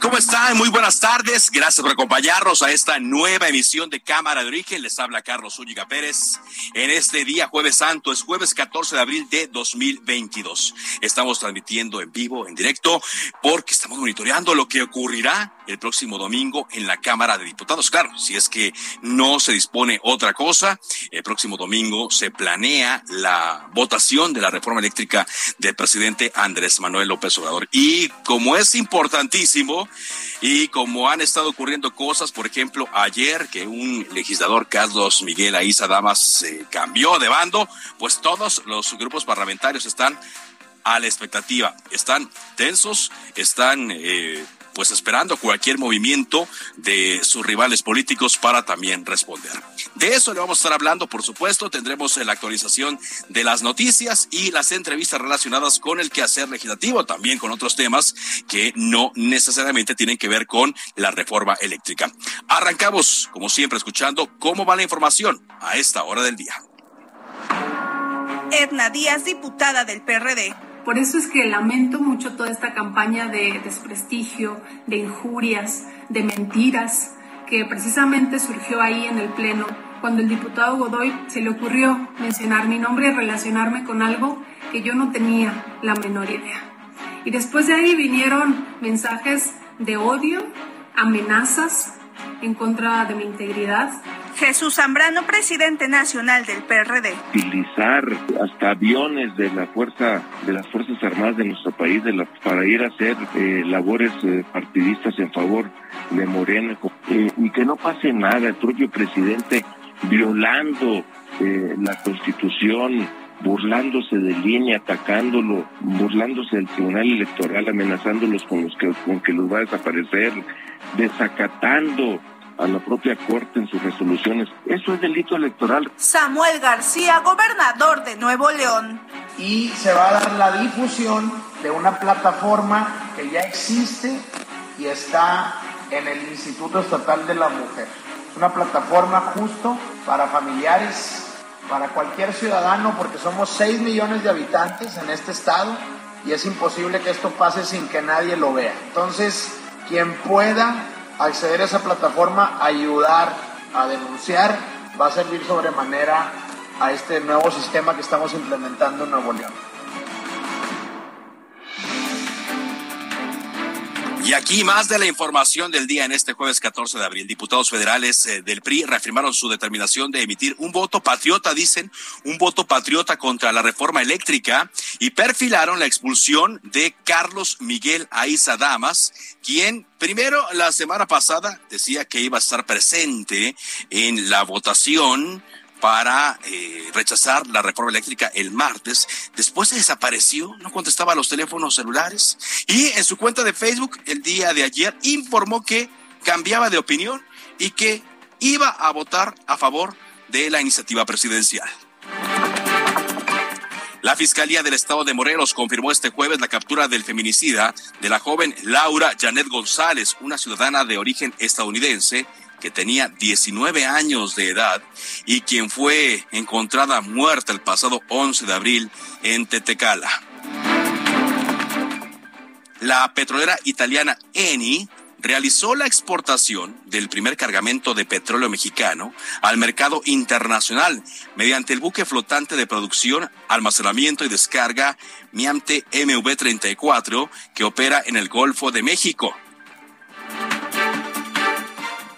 ¿Cómo están? Muy buenas tardes. Gracias por acompañarnos a esta nueva emisión de Cámara de Origen. Les habla Carlos Zúñiga Pérez. En este día, jueves santo, es jueves 14 de abril de 2022. Estamos transmitiendo en vivo, en directo, porque estamos monitoreando lo que ocurrirá el próximo domingo en la Cámara de Diputados. Claro, si es que no se dispone otra cosa, el próximo domingo se planea la votación de la reforma eléctrica del presidente Andrés Manuel López Obrador. Y como es importantísimo, y como han estado ocurriendo cosas, por ejemplo, ayer que un legislador, Carlos Miguel Aiza Damas, cambió de bando, pues todos los grupos parlamentarios están a la expectativa, están tensos, están eh, pues esperando cualquier movimiento de sus rivales políticos para también responder. De eso le vamos a estar hablando, por supuesto, tendremos la actualización de las noticias y las entrevistas relacionadas con el quehacer legislativo, también con otros temas que no necesariamente tienen que ver con la reforma eléctrica. Arrancamos, como siempre, escuchando cómo va la información a esta hora del día. Edna Díaz, diputada del PRD. Por eso es que lamento mucho toda esta campaña de desprestigio, de injurias, de mentiras, que precisamente surgió ahí en el Pleno, cuando el diputado Godoy se le ocurrió mencionar mi nombre y relacionarme con algo que yo no tenía la menor idea. Y después de ahí vinieron mensajes de odio, amenazas en contra de mi integridad, Jesús Zambrano, presidente nacional del PRD. Utilizar hasta aviones de la fuerza, de las fuerzas armadas de nuestro país, de la, para ir a hacer eh, labores eh, partidistas en favor de Morena eh, y que no pase nada. El propio presidente violando la Constitución, burlándose de línea, atacándolo, burlándose del Tribunal Electoral, amenazándolos con los que con que los va a desaparecer, desacatando a la propia Corte en sus resoluciones. Eso es delito electoral. Samuel García, gobernador de Nuevo León. Y se va a dar la difusión de una plataforma que ya existe y está en el Instituto Estatal de la Mujer. Es una plataforma justo para familiares, para cualquier ciudadano, porque somos 6 millones de habitantes en este estado y es imposible que esto pase sin que nadie lo vea. Entonces, quien pueda acceder a esa plataforma, ayudar a denunciar, va a servir sobremanera a este nuevo sistema que estamos implementando en Nuevo León. Y aquí más de la información del día en este jueves 14 de abril. Diputados federales eh, del PRI reafirmaron su determinación de emitir un voto patriota, dicen, un voto patriota contra la reforma eléctrica y perfilaron la expulsión de Carlos Miguel Aiza Damas, quien primero la semana pasada decía que iba a estar presente en la votación para eh, rechazar la reforma eléctrica el martes. Después se desapareció, no contestaba a los teléfonos celulares y en su cuenta de Facebook el día de ayer informó que cambiaba de opinión y que iba a votar a favor de la iniciativa presidencial. La Fiscalía del Estado de Morelos confirmó este jueves la captura del feminicida de la joven Laura Janet González, una ciudadana de origen estadounidense que tenía 19 años de edad y quien fue encontrada muerta el pasado 11 de abril en Tetecala. La petrolera italiana Eni realizó la exportación del primer cargamento de petróleo mexicano al mercado internacional mediante el buque flotante de producción, almacenamiento y descarga Miante MV34 que opera en el Golfo de México.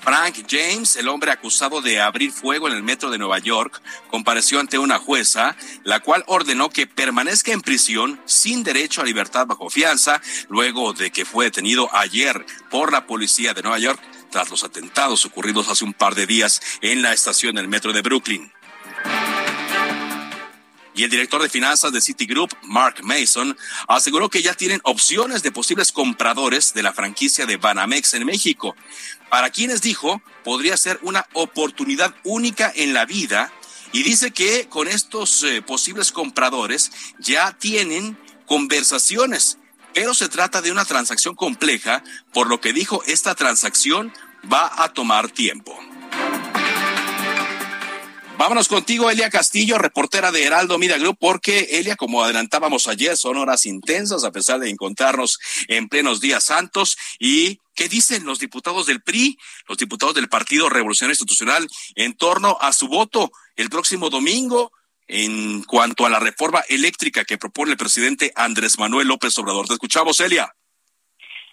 Frank James, el hombre acusado de abrir fuego en el metro de Nueva York, compareció ante una jueza, la cual ordenó que permanezca en prisión sin derecho a libertad bajo fianza, luego de que fue detenido ayer por la policía de Nueva York tras los atentados ocurridos hace un par de días en la estación del metro de Brooklyn. Y el director de finanzas de Citigroup, Mark Mason, aseguró que ya tienen opciones de posibles compradores de la franquicia de Banamex en México, para quienes dijo podría ser una oportunidad única en la vida y dice que con estos eh, posibles compradores ya tienen conversaciones, pero se trata de una transacción compleja, por lo que dijo esta transacción va a tomar tiempo. Vámonos contigo, Elia Castillo, reportera de Heraldo Media Group, porque Elia, como adelantábamos ayer, son horas intensas a pesar de encontrarnos en plenos días santos. ¿Y qué dicen los diputados del PRI, los diputados del Partido Revolucionario Institucional, en torno a su voto el próximo domingo? En cuanto a la reforma eléctrica que propone el presidente Andrés Manuel López Obrador. Te escuchamos, Elia.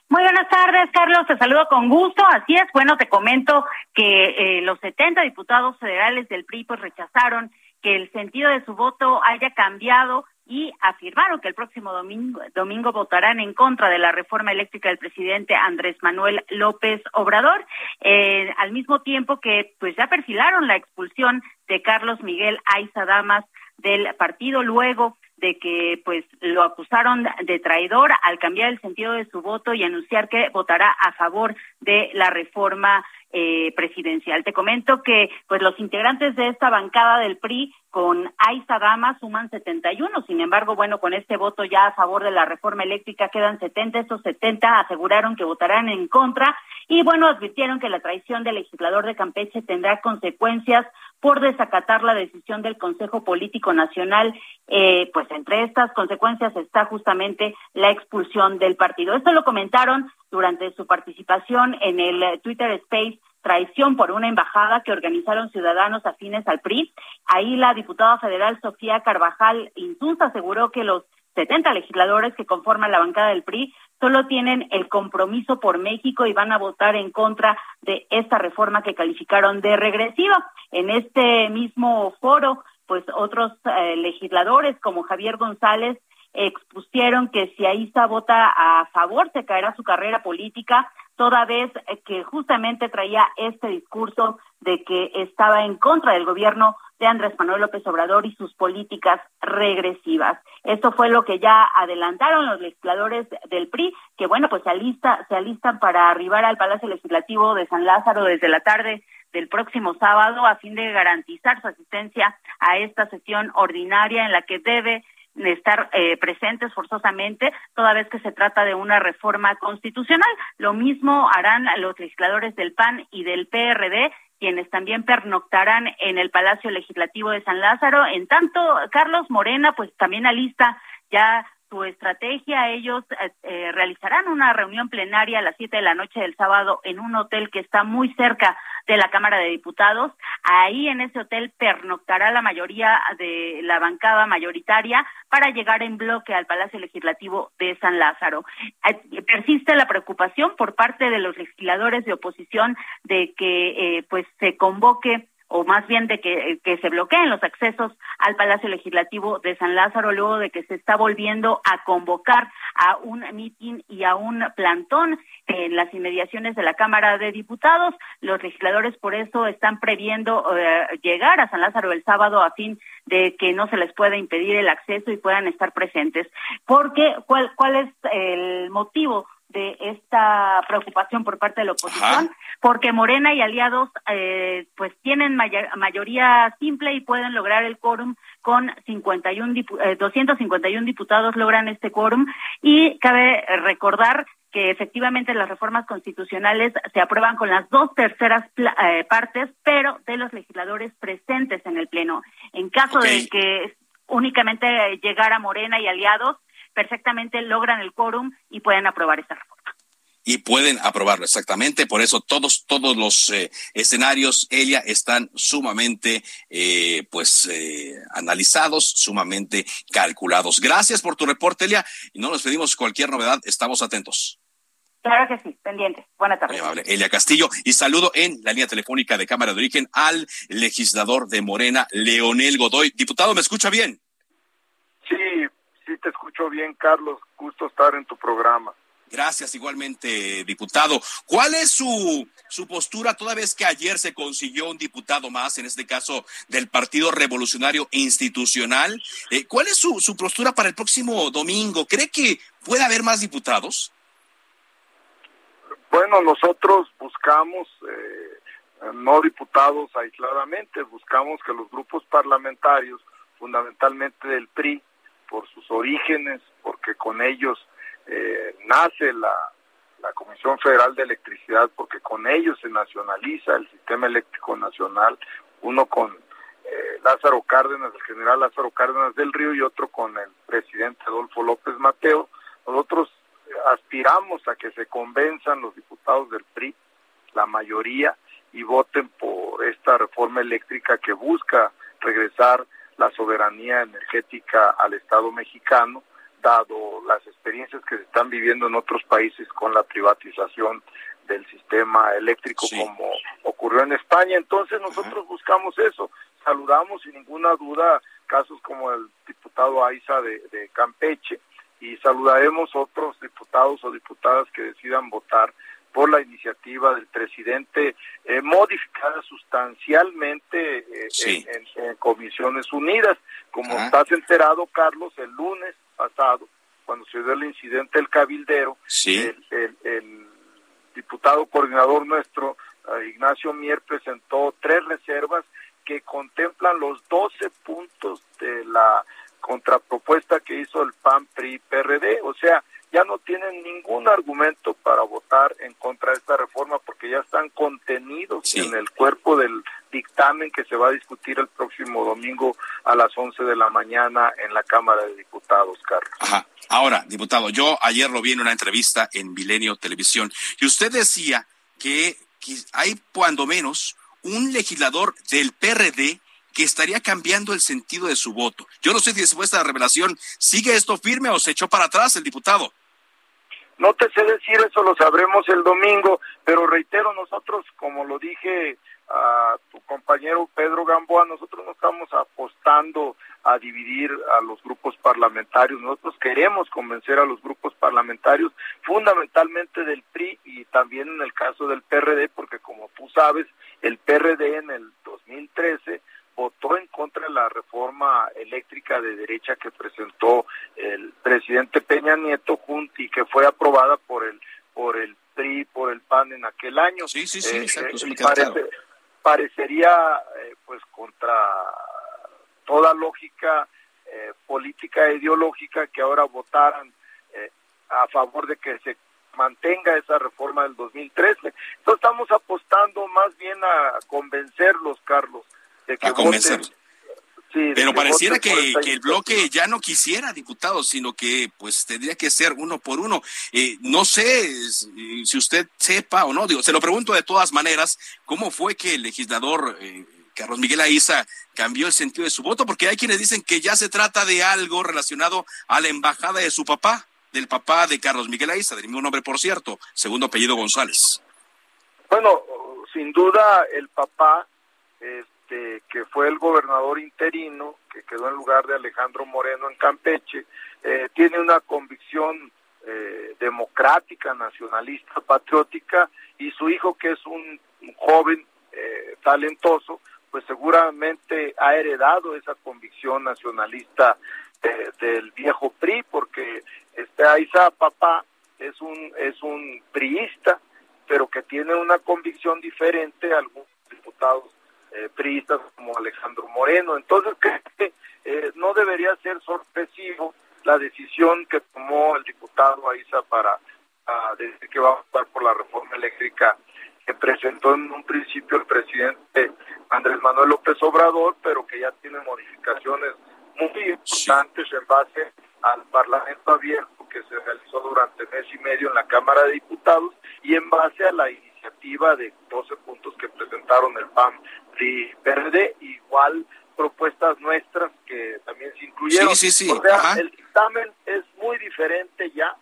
Muy buenas tardes, Carlos. Te saludo con gusto. Así es. Bueno, te comento que eh, los 70 diputados federales del PRI pues rechazaron que el sentido de su voto haya cambiado y afirmaron que el próximo domingo, domingo votarán en contra de la reforma eléctrica del presidente Andrés Manuel López Obrador, eh, al mismo tiempo que pues ya perfilaron la expulsión de Carlos Miguel Aiza Damas del partido luego de que pues lo acusaron de traidor al cambiar el sentido de su voto y anunciar que votará a favor de la reforma eh, presidencial. Te comento que pues los integrantes de esta bancada del PRI con Aiza Dama suman 71, sin embargo, bueno, con este voto ya a favor de la reforma eléctrica quedan 70, estos 70 aseguraron que votarán en contra. Y bueno, advirtieron que la traición del legislador de Campeche tendrá consecuencias por desacatar la decisión del Consejo Político Nacional, eh, pues entre estas consecuencias está justamente la expulsión del partido. Esto lo comentaron durante su participación en el Twitter Space traición por una embajada que organizaron ciudadanos afines al PRI. Ahí la diputada federal Sofía Carvajal Insunza aseguró que los 70 legisladores que conforman la bancada del PRI solo tienen el compromiso por México y van a votar en contra de esta reforma que calificaron de regresiva. En este mismo foro, pues otros eh, legisladores como Javier González expusieron que si Aiza vota a favor se caerá su carrera política, toda vez que justamente traía este discurso de que estaba en contra del gobierno de Andrés Manuel López Obrador y sus políticas regresivas. Esto fue lo que ya adelantaron los legisladores del PRI, que bueno, pues se, alista, se alistan para arribar al Palacio Legislativo de San Lázaro desde la tarde del próximo sábado a fin de garantizar su asistencia a esta sesión ordinaria en la que debe estar eh, presentes forzosamente, toda vez que se trata de una reforma constitucional. Lo mismo harán los legisladores del PAN y del PRD, quienes también pernoctarán en el Palacio Legislativo de San Lázaro. En tanto, Carlos Morena, pues también alista ya su estrategia. Ellos eh, eh, realizarán una reunión plenaria a las siete de la noche del sábado en un hotel que está muy cerca de la Cámara de Diputados. Ahí en ese hotel pernoctará la mayoría de la bancada mayoritaria para llegar en bloque al Palacio Legislativo de San Lázaro. Eh, persiste la preocupación por parte de los legisladores de oposición de que pues se convoque o más bien de que, se bloqueen los accesos al Palacio Legislativo de San Lázaro luego de que se está volviendo a convocar a un mitin y a un plantón en las inmediaciones de la Cámara de Diputados. Los legisladores por eso están previendo eh, llegar a San Lázaro el sábado a fin de que no se les pueda impedir el acceso y puedan estar presentes. Porque, ¿cuál, cuál es el motivo? De esta preocupación por parte de la oposición, porque Morena y aliados eh, pues tienen mayoría simple y pueden lograr el quórum con 51 eh, 251 diputados logran este quórum. Y cabe recordar que efectivamente las reformas constitucionales se aprueban con las dos terceras eh, partes, pero de los legisladores presentes en el Pleno. En caso de que únicamente llegara Morena y aliados, perfectamente logran el quórum y pueden aprobar esta reforma y pueden aprobarlo exactamente. Por eso todos, todos los eh, escenarios, Elia, están sumamente, eh, pues, eh, analizados, sumamente calculados. Gracias por tu reporte, Elia. Y no nos pedimos cualquier novedad, estamos atentos. Claro que sí, pendiente. Buenas tardes. Elia Castillo. Y saludo en la línea telefónica de Cámara de Origen al legislador de Morena, Leonel Godoy. Diputado, ¿me escucha bien? Sí, te escucho bien, Carlos. Gusto estar en tu programa. Gracias, igualmente, diputado. ¿Cuál es su, su postura toda vez que ayer se consiguió un diputado más, en este caso del Partido Revolucionario Institucional? Eh, ¿Cuál es su, su postura para el próximo domingo? ¿Cree que puede haber más diputados? Bueno, nosotros buscamos, eh, no diputados aisladamente, buscamos que los grupos parlamentarios, fundamentalmente del PRI, por sus orígenes, porque con ellos eh, nace la, la Comisión Federal de Electricidad, porque con ellos se nacionaliza el sistema eléctrico nacional, uno con eh, Lázaro Cárdenas, el general Lázaro Cárdenas del Río, y otro con el presidente Adolfo López Mateo. Nosotros aspiramos a que se convenzan los diputados del PRI, la mayoría, y voten por esta reforma eléctrica que busca regresar la soberanía energética al Estado mexicano, dado las experiencias que se están viviendo en otros países con la privatización del sistema eléctrico como ocurrió en España. Entonces nosotros buscamos eso. Saludamos sin ninguna duda casos como el diputado Aiza de Campeche, y saludaremos otros diputados o diputadas que decidan votar por la iniciativa del presidente eh, modificada sustancialmente eh, en, comisiones unidas. Como estás enterado, Carlos, el lunes pasado, cuando se dio el incidente del cabildero, el, diputado coordinador nuestro, eh, Ignacio Mier, presentó tres reservas que contemplan los 12 puntos de la contrapropuesta que hizo el PAN, PRI, PRD, o sea, ya no tienen ningún argumento para votar en contra de esta reforma porque ya están contenidos en el cuerpo del dictamen que se va a discutir el próximo domingo a las 11 de la mañana en la Cámara de Diputados, Carlos. Ajá. Ahora, diputado, yo ayer lo vi en una entrevista en Milenio Televisión y usted decía que hay cuando menos un legislador del PRD que estaría cambiando el sentido de su voto. Yo no sé si después de esta revelación sigue esto firme o se echó para atrás el diputado. No te sé decir eso, lo sabremos el domingo, pero reitero, nosotros, como lo dije a tu compañero Pedro Gamboa, nosotros no estamos apostando a dividir a los grupos parlamentarios, nosotros queremos convencer a los grupos parlamentarios, fundamentalmente del PRI y también en el caso del PRD, porque como tú sabes, el PRD en el 2013 votó en contra de la reforma eléctrica de derecha que presentó el presidente Peña Nieto junto y que fue aprobada por el por el PRI, por el PAN en aquel año. Sí, sí, sí, eh, Parecería eh, pues contra toda lógica eh, política e ideológica que ahora votaran a favor de que se mantenga esa reforma del 2013. Entonces estamos apostando más bien a convencerlos, Carlos, a convencer. Pero pareciera que, el bloque ya no quisiera diputados, sino que pues tendría que ser uno por uno. Eh, no sé si usted sepa o no, digo, se lo pregunto de todas maneras, ¿cómo fue que el legislador eh, Carlos Miguel Aiza cambió el sentido de su voto? Porque hay quienes dicen que ya se trata de algo relacionado a la embajada de su papá, del papá de Carlos Miguel Aiza, del mismo nombre, por cierto, segundo apellido González. Bueno, sin duda el papá... Este, que fue el gobernador interino, que quedó en lugar de Alejandro Moreno en Campeche, eh, tiene una convicción eh, democrática, nacionalista, patriótica, y su hijo, que es un, joven eh, talentoso, pues seguramente ha heredado esa convicción nacionalista del viejo PRI, porque este Aiza papá es un es un priista, pero que tiene una convicción diferente a algunos diputados eh, priistas como Alejandro Moreno. Entonces creo que eh, no debería ser sorpresivo la decisión que tomó el diputado Aiza para desde que va a votar por la reforma eléctrica que presentó en un principio el presidente Andrés Manuel López Obrador, pero que ya tiene modificaciones muy importantes en base al Parlamento abierto que se realizó durante mes y medio en la Cámara de Diputados y en base a la iniciativa de 12 puntos que presentaron el PAN y PRD, igual propuestas nuestras que también se incluyeron. Sí, sí, sí. O sea, el dictamen es muy diferente ya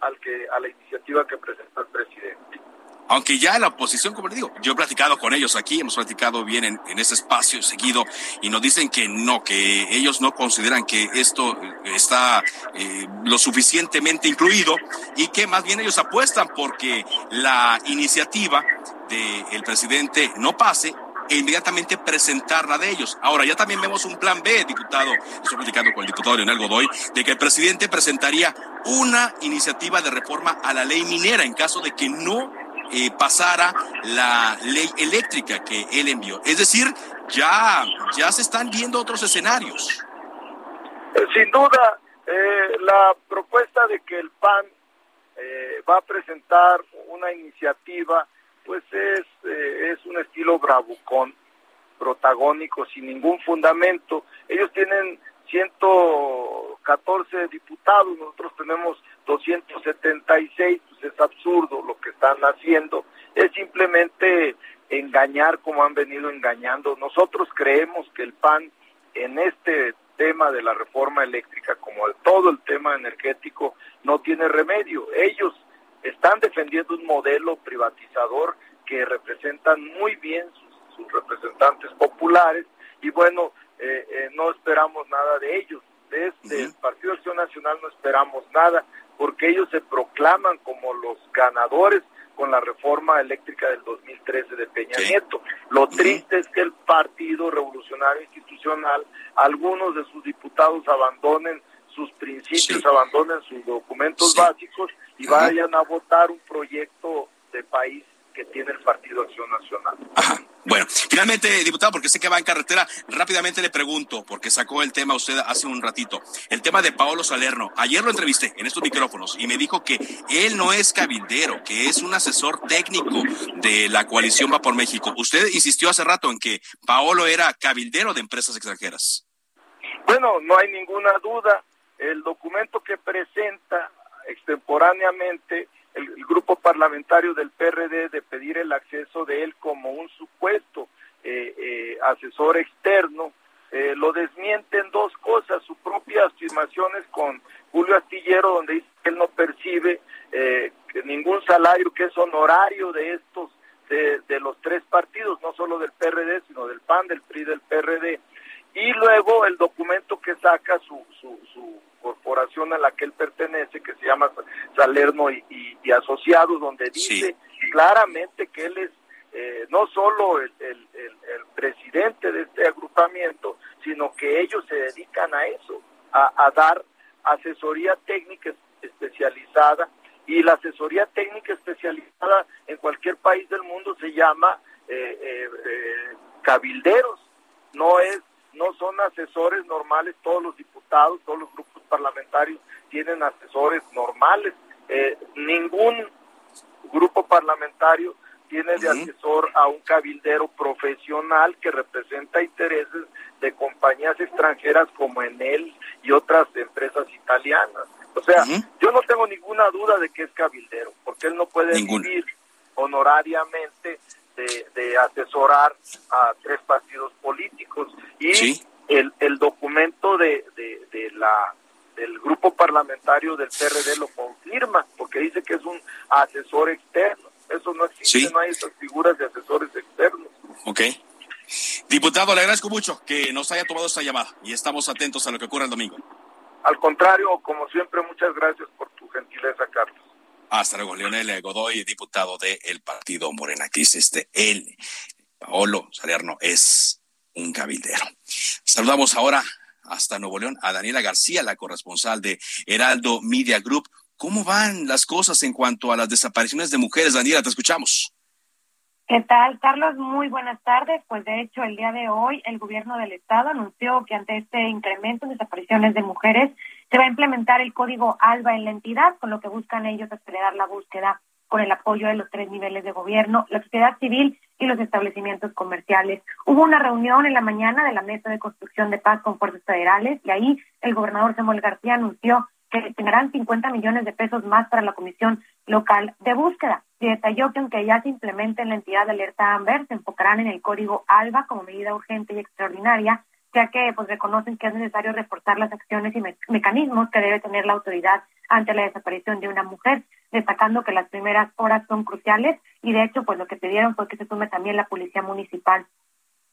al que a la iniciativa que presenta el presidente. Aunque ya la oposición, como le digo, yo he platicado con ellos aquí, hemos platicado bien en, en ese espacio seguido y nos dicen que no, que ellos no consideran que esto está eh, lo suficientemente incluido y que más bien ellos apuestan porque la iniciativa del presidente no pase e inmediatamente presentarla de ellos. Ahora, ya también vemos un plan B, diputado, estoy platicando con el diputado Leonel Godoy, de que el presidente presentaría una iniciativa de reforma a la ley minera en caso de que no eh, pasara la ley eléctrica que él envió. Es decir, ya, ya se están viendo otros escenarios. Eh, sin duda, eh, la propuesta de que el PAN va a presentar una iniciativa, pues es, es un estilo bravucón, protagónico, sin ningún fundamento. Ellos tienen 114 diputados, nosotros tenemos 276, pues es absurdo lo que están haciendo, es simplemente engañar como han venido engañando. Nosotros creemos que el PAN en este tema de la reforma eléctrica, como de todo el tema energético, no tiene remedio. Ellos están defendiendo un modelo privatizador que representan muy bien sus, sus representantes populares y bueno, eh, eh, no esperamos nada de ellos. Desde el Partido Acción Nacional no esperamos nada, porque ellos se proclaman como los ganadores con la reforma eléctrica del 2013 de Peña Nieto. Lo triste es que el Partido Revolucionario Institucional, algunos de sus diputados abandonen sus principios, abandonen sus documentos básicos y vayan a votar un proyecto de país que tiene el Partido Acción Nacional. Bueno, finalmente, diputado, porque sé que va en carretera, rápidamente le pregunto, porque sacó el tema usted hace un ratito, el tema de Paolo Salerno. Ayer lo entrevisté en estos micrófonos y me dijo que él no es cabildero, que es un asesor técnico de la coalición Va por México. Usted insistió hace rato en que Paolo era cabildero de empresas extranjeras. Bueno, no hay ninguna duda. El documento que presenta extemporáneamente el, grupo parlamentario del PRD de pedir el acceso de él como un supuesto eh, eh, asesor externo, eh, lo desmienten dos cosas, sus propias afirmaciones con Julio Astillero, donde dice que él no percibe ningún salario que es honorario de estos, de, de los tres partidos, no solo del PRD, sino del PAN, del PRI, del PRD. Y luego el documento que saca su, su, su corporación a la que él pertenece, que se llama Salerno y, Asociados, donde dice claramente que él es eh, no solo el, el, presidente de este agrupamiento, sino que ellos se dedican a eso, a, dar asesoría técnica especializada. Y la asesoría técnica especializada en cualquier país del mundo se llama eh, eh, cabilderos, no es no son asesores normales todos los diputados, todos los grupos parlamentarios tienen asesores normales. Eh, ningún grupo parlamentario tiene de asesor a un cabildero profesional que representa intereses de compañías extranjeras como Enel y otras empresas italianas. O sea, yo no tengo ninguna duda de que es cabildero, porque él no puede vivir honorariamente de, asesorar a tres partidos políticos y el, el documento de, de, la del grupo parlamentario del PRD lo confirma porque dice que es un asesor externo. Eso no existe, no hay esas figuras de asesores externos. Ok. Diputado, le agradezco mucho que nos haya tomado esta llamada y estamos atentos a lo que ocurra el domingo. Al contrario, como siempre, muchas gracias por tu gentileza, Carlos. Hasta luego, Leonel Godoy, diputado del Partido Morena, que dice este, él, Paolo Salerno, es un cabildero. Saludamos ahora hasta Nuevo León a Daniela García, la corresponsal de Heraldo Media Group. ¿Cómo van las cosas en cuanto a las desapariciones de mujeres? Daniela, te escuchamos. ¿Qué tal, Carlos? Muy buenas tardes. Pues de hecho, el día de hoy el gobierno del estado anunció que ante este incremento en desapariciones de mujeres se va a implementar el código ALBA en la entidad, con lo que buscan ellos acelerar la búsqueda con el apoyo de los tres niveles de gobierno, la sociedad civil y los establecimientos comerciales. Hubo una reunión en la mañana de la Mesa de Construcción de Paz con Fuerzas Federales y ahí el gobernador Samuel García anunció que destinarán 50 millones de pesos más para la Comisión Local de Búsqueda. Y detalló que aunque ya se implemente en la entidad de alerta AMBER, se enfocarán en el código ALBA como medida urgente y extraordinaria ya que pues reconocen que es necesario reforzar las acciones y mecanismos que debe tener la autoridad ante la desaparición de una mujer, destacando que las primeras horas son cruciales y de hecho pues lo que pidieron fue que se sume también la policía municipal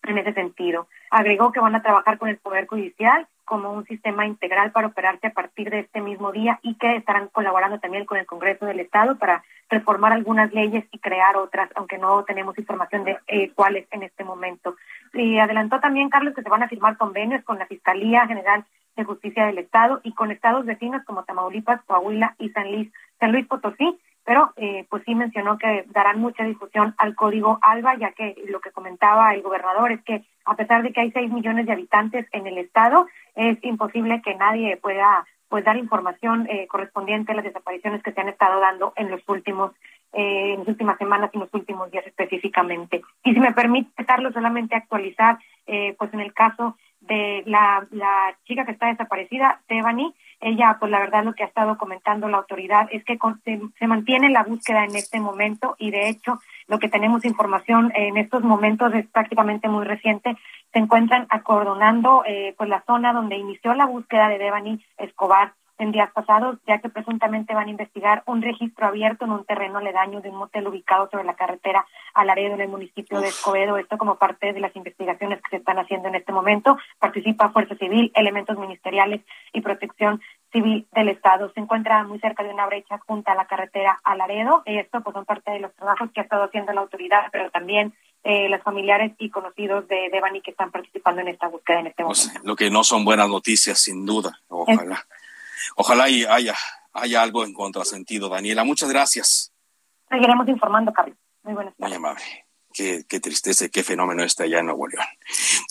en ese sentido. Agregó que van a trabajar con el Poder Judicial como un sistema integral para operarse a partir de este mismo día y que estarán colaborando también con el Congreso del Estado para reformar algunas leyes y crear otras, aunque no tenemos información de eh, cuáles en este momento. Y adelantó también, Carlos, que se van a firmar convenios con la Fiscalía General de Justicia del Estado y con estados vecinos como Tamaulipas, Coahuila y San Luis, San Luis Potosí pero eh, pues sí mencionó que darán mucha difusión al código ALBA, ya que lo que comentaba el gobernador es que a pesar de que hay seis millones de habitantes en el estado, es imposible que nadie pueda pues dar información eh, correspondiente a las desapariciones que se han estado dando en los últimos eh, las últimas semanas y en los últimos días específicamente. Y si me permite, Carlos, solamente actualizar, eh, pues en el caso de la, la chica que está desaparecida, Tebani, ella, pues la verdad lo que ha estado comentando la autoridad es que se, mantiene la búsqueda en este momento y de hecho lo que tenemos información en estos momentos es prácticamente muy reciente. Se encuentran acordonando eh, pues la zona donde inició la búsqueda de Devani Escobar en días pasados, ya que presuntamente van a investigar un registro abierto en un terreno aledaño de un motel ubicado sobre la carretera Alaredo en el municipio de Escobedo. Esto como parte de las investigaciones que se están haciendo en este momento. Participa Fuerza Civil, elementos ministeriales y protección civil del Estado. Se encuentra muy cerca de una brecha junto a la carretera Alaredo. Esto pues son parte de los trabajos que ha estado haciendo la autoridad, pero también eh, los familiares y conocidos de Devani que están participando en esta búsqueda en este pues, momento. lo que no son buenas noticias, sin duda. Ojalá. Ojalá y haya, haya algo en contrasentido, Daniela. Muchas gracias. Seguiremos informando, Carlos. Muy buenas tardes. Muy amable. Qué, qué, tristeza, qué fenómeno está allá en Nuevo León.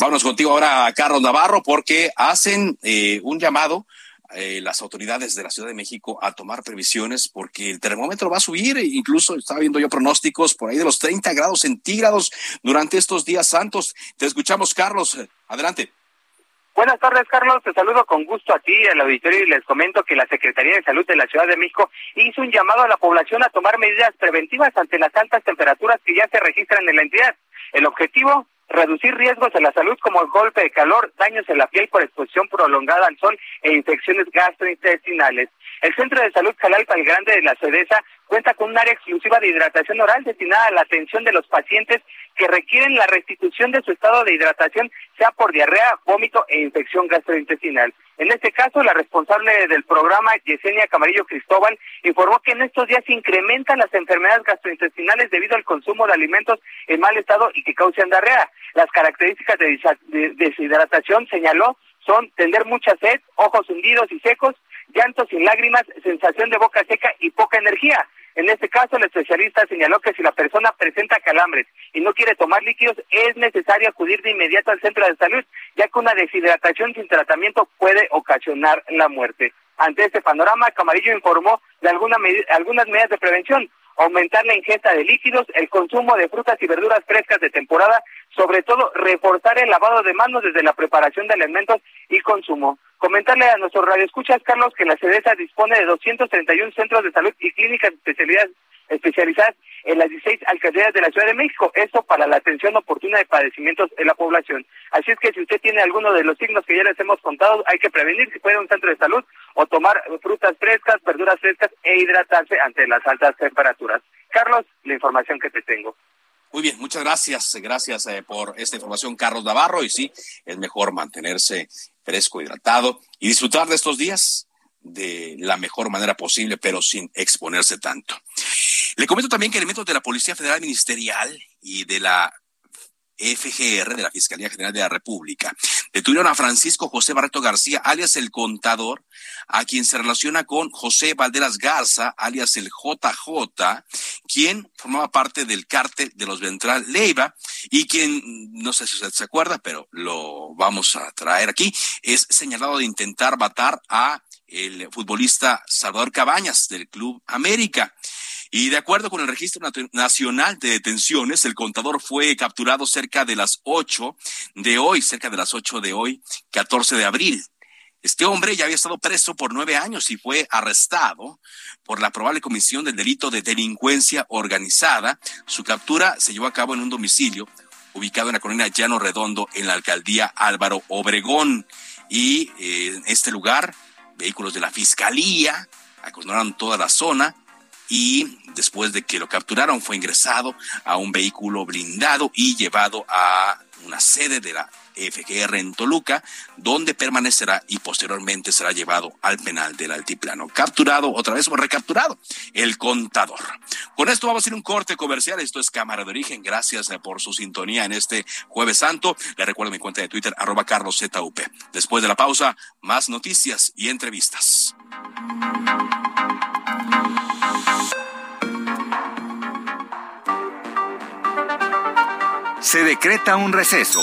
Vámonos contigo ahora a Carlos Navarro porque hacen eh, un llamado eh, las autoridades de la Ciudad de México a tomar previsiones porque el termómetro va a subir, incluso estaba viendo yo pronósticos por ahí de los 30 grados centígrados durante estos días santos. Te escuchamos, Carlos. Adelante. Buenas tardes, Carlos. Te saludo con gusto a ti, al auditorio, y les comento que la Secretaría de Salud de la Ciudad de México hizo un llamado a la población a tomar medidas preventivas ante las altas temperaturas que ya se registran en la entidad. El objetivo, reducir riesgos a la salud como el golpe de calor, daños en la piel por exposición prolongada al sol e infecciones gastrointestinales. El Centro de Salud Jalalpa el Grande de la CEDESA cuenta con un área exclusiva de hidratación oral destinada a la atención de los pacientes que requieren la restitución de su estado de hidratación, sea por diarrea, vómito e infección gastrointestinal. En este caso, la responsable del programa, Yesenia Camarillo Cristóbal, informó que en estos días se incrementan las enfermedades gastrointestinales debido al consumo de alimentos en mal estado y que causan diarrea. Las características de deshidratación, señaló, son tener mucha sed, ojos hundidos y secos, llantos sin lágrimas, sensación de boca seca y poca energía. En este caso, el especialista señaló que si la persona presenta calambres y no quiere tomar líquidos, es necesario acudir de inmediato al centro de salud, ya que una deshidratación sin tratamiento puede ocasionar la muerte. Ante este panorama, Camarillo informó de algunas medidas de prevención, aumentar la ingesta de líquidos, el consumo de frutas y verduras frescas de temporada, sobre todo reforzar el lavado de manos desde la preparación de alimentos y consumo. Comentarle a nuestros radioescuchas, Carlos, que la CEDESA dispone de 231 centros de salud y clínicas especializadas en las 16 alcaldías de la Ciudad de México. Esto para la atención oportuna de padecimientos en la población. Así es que si usted tiene alguno de los signos que ya les hemos contado, hay que prevenir si puede un centro de salud o tomar frutas frescas, verduras frescas e hidratarse ante las altas temperaturas. Carlos, la información que te tengo. Muy bien, muchas gracias. Gracias eh, por esta información, Carlos Navarro. Y sí, es mejor mantenerse fresco, hidratado y disfrutar de estos días de la mejor manera posible, pero sin exponerse tanto. Le comento también que elementos de la Policía Federal Ministerial y de la FGR de la Fiscalía General de la República. Detuvieron a Francisco José Barreto García, alias el contador, a quien se relaciona con José Valderas Garza, alias el JJ, quien formaba parte del cártel de los Ventral Leiva y quien, no sé si usted se acuerda, pero lo vamos a traer aquí, es señalado de intentar matar a el futbolista Salvador Cabañas del Club América. Y de acuerdo con el Registro Nacional de Detenciones, el contador fue capturado cerca de las ocho de hoy, cerca de las ocho de hoy, 14 de abril. Este hombre ya había estado preso por nueve años y fue arrestado por la probable comisión del delito de delincuencia organizada. Su captura se llevó a cabo en un domicilio ubicado en la colonia Llano Redondo, en la alcaldía Álvaro Obregón. Y eh, en este lugar, vehículos de la fiscalía acordonaron toda la zona y después de que lo capturaron fue ingresado a un vehículo blindado y llevado a una sede de la FGR en Toluca, donde permanecerá y posteriormente será llevado al penal del altiplano. Capturado, otra vez recapturado, el contador. Con esto vamos a ir un corte comercial. Esto es Cámara de Origen. Gracias eh, por su sintonía en este Jueves Santo. Le recuerdo mi cuenta de Twitter, arroba carloszup. Después de la pausa, más noticias y entrevistas. Se decreta un receso.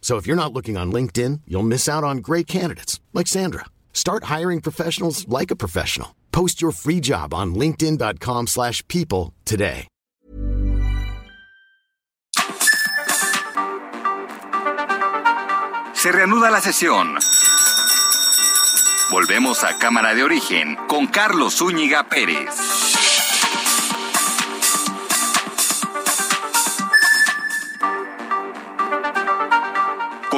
So if you're not looking on LinkedIn, you'll miss out on great candidates like Sandra. Start hiring professionals like a professional. Post your free job on linkedin.com/people today. Se reanuda la sesión. Volvemos a Cámara de Origen con Carlos Zúñiga Pérez.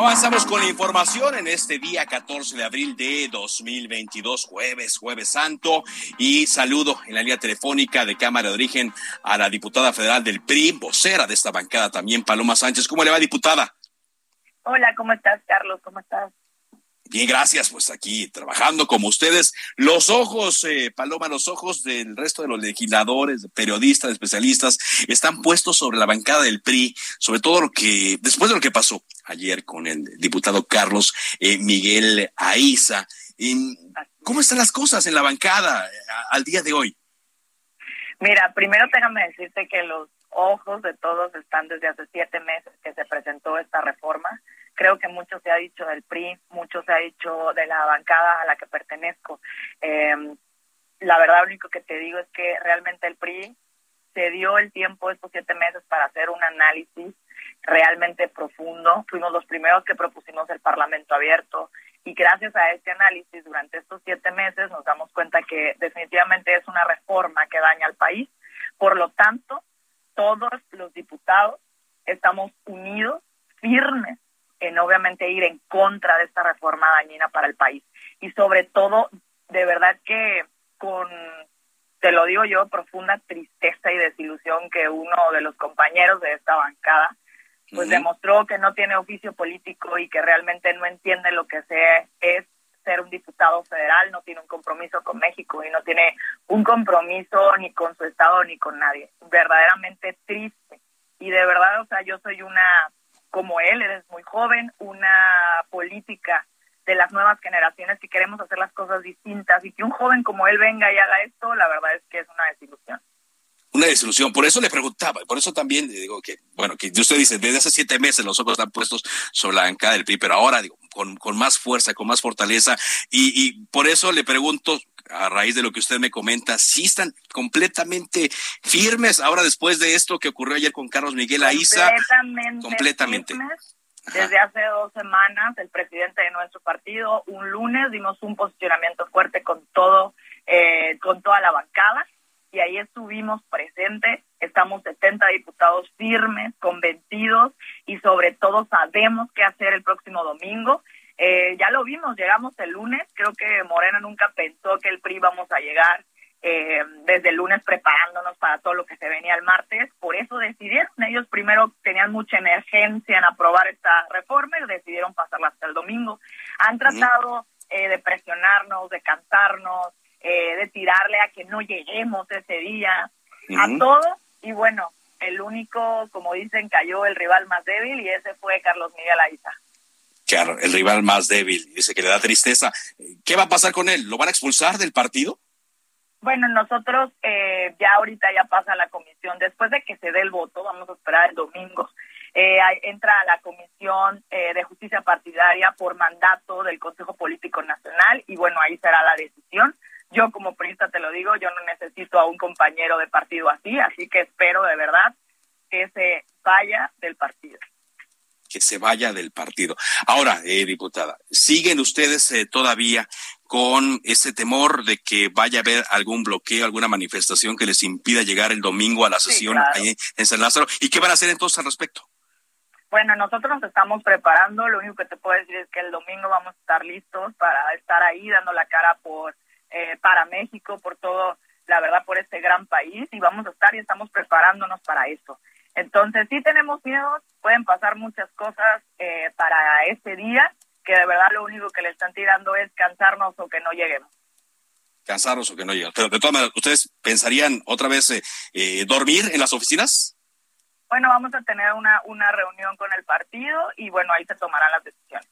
Avanzamos con la información en este día 14 de abril de 2022, jueves, jueves santo, y saludo en la línea telefónica de Cámara de Origen a la diputada federal del PRI, vocera de esta bancada también, Paloma Sánchez. ¿Cómo le va, diputada? Hola, ¿cómo estás, Carlos? ¿Cómo estás? Bien, gracias. Pues aquí trabajando como ustedes. Los ojos, eh, Paloma, los ojos del resto de los legisladores, periodistas, especialistas, están puestos sobre la bancada del PRI, sobre todo lo que, después de lo que pasó ayer con el diputado Carlos eh, Miguel Aiza. ¿Cómo están las cosas en la bancada eh, al día de hoy? Mira, primero déjame decirte que los ojos de todos están desde hace siete meses que se presentó esta reforma creo que mucho se ha dicho del PRI, mucho se ha dicho de la bancada a la que pertenezco. Eh, la verdad, lo único que te digo es que realmente el PRI se dio el tiempo estos siete meses para hacer un análisis realmente profundo. Fuimos los primeros que propusimos el Parlamento abierto y gracias a este análisis durante estos siete meses nos damos cuenta que definitivamente es una reforma que daña al país. Por lo tanto, todos los diputados estamos unidos, firmes en obviamente ir en contra de esta reforma dañina para el país. Y sobre todo, de verdad que con, te lo digo yo, profunda tristeza y desilusión que uno de los compañeros de esta bancada pues demostró que no tiene oficio político y que realmente no entiende lo que sea, es ser un diputado federal, no tiene un compromiso con México y no tiene un compromiso ni con su estado ni con nadie. Verdaderamente triste. Y de verdad, o sea, yo soy una como él, eres muy joven, una política de las nuevas generaciones que queremos hacer las cosas distintas y que un joven como él venga y haga esto, la verdad es que es una desilusión. Una desilusión, por eso le preguntaba, por eso también digo que, bueno, que usted dice, desde hace siete meses los ojos están puestos sobre la bancada del PRI, pero ahora, digo, con, con más fuerza, con más fortaleza, y, y por eso le pregunto, a raíz de lo que usted me comenta, sí están completamente firmes ahora después de esto que ocurrió ayer con Carlos Miguel Aiza. Completamente. Completamente. Desde hace dos semanas, el presidente de nuestro partido, un lunes, dimos un posicionamiento fuerte con todo, eh, con toda la bancada, y ahí estuvimos presentes. Estamos 70 diputados firmes, convencidos, y sobre todo sabemos qué hacer el próximo domingo. Eh, ya lo vimos, llegamos el lunes, creo que Morena nunca pensó que el PRI íbamos a llegar eh, desde el lunes preparándonos para todo lo que se venía el martes, por eso decidieron, ellos primero tenían mucha emergencia en aprobar esta reforma y decidieron pasarla hasta el domingo. Han tratado eh, de presionarnos, de cantarnos, de tirarle a que no lleguemos ese día, a todo y bueno, el único, como dicen, cayó el rival más débil y ese fue Carlos Miguel Aiza. Claro, el rival más débil, dice que le da tristeza. ¿Qué va a pasar con él? ¿Lo van a expulsar del partido? Bueno, nosotros eh, ya ahorita ya pasa la comisión, después de que se dé el voto, vamos a esperar el domingo, eh, entra a la Comisión eh, de Justicia Partidaria por mandato del Consejo Político Nacional y bueno, ahí será la decisión. Yo como periodista te lo digo, yo no necesito a un compañero de partido así, así que espero de verdad que se vaya del partido. Que se vaya del partido. Ahora, eh, diputada, ¿siguen ustedes eh, todavía con ese temor de que vaya a haber algún bloqueo, alguna manifestación que les impida llegar el domingo a la sesión ahí en San Lázaro? ¿Y qué van a hacer entonces al respecto? Bueno, nosotros nos estamos preparando. Lo único que te puedo decir es que el domingo vamos a estar listos para estar ahí dando la cara por eh, para México, por todo, la verdad, por este gran país y vamos a estar y estamos preparándonos para eso. Entonces, sí tenemos miedo, pueden pasar muchas cosas eh, para este día, que de verdad lo único que le están tirando es cansarnos o que no lleguemos. Cansarnos o que no lleguemos. Pero de todas maneras, ¿ustedes pensarían otra vez eh, dormir en las oficinas? Bueno, vamos a tener una, una reunión con el partido y bueno, ahí se tomarán las decisiones.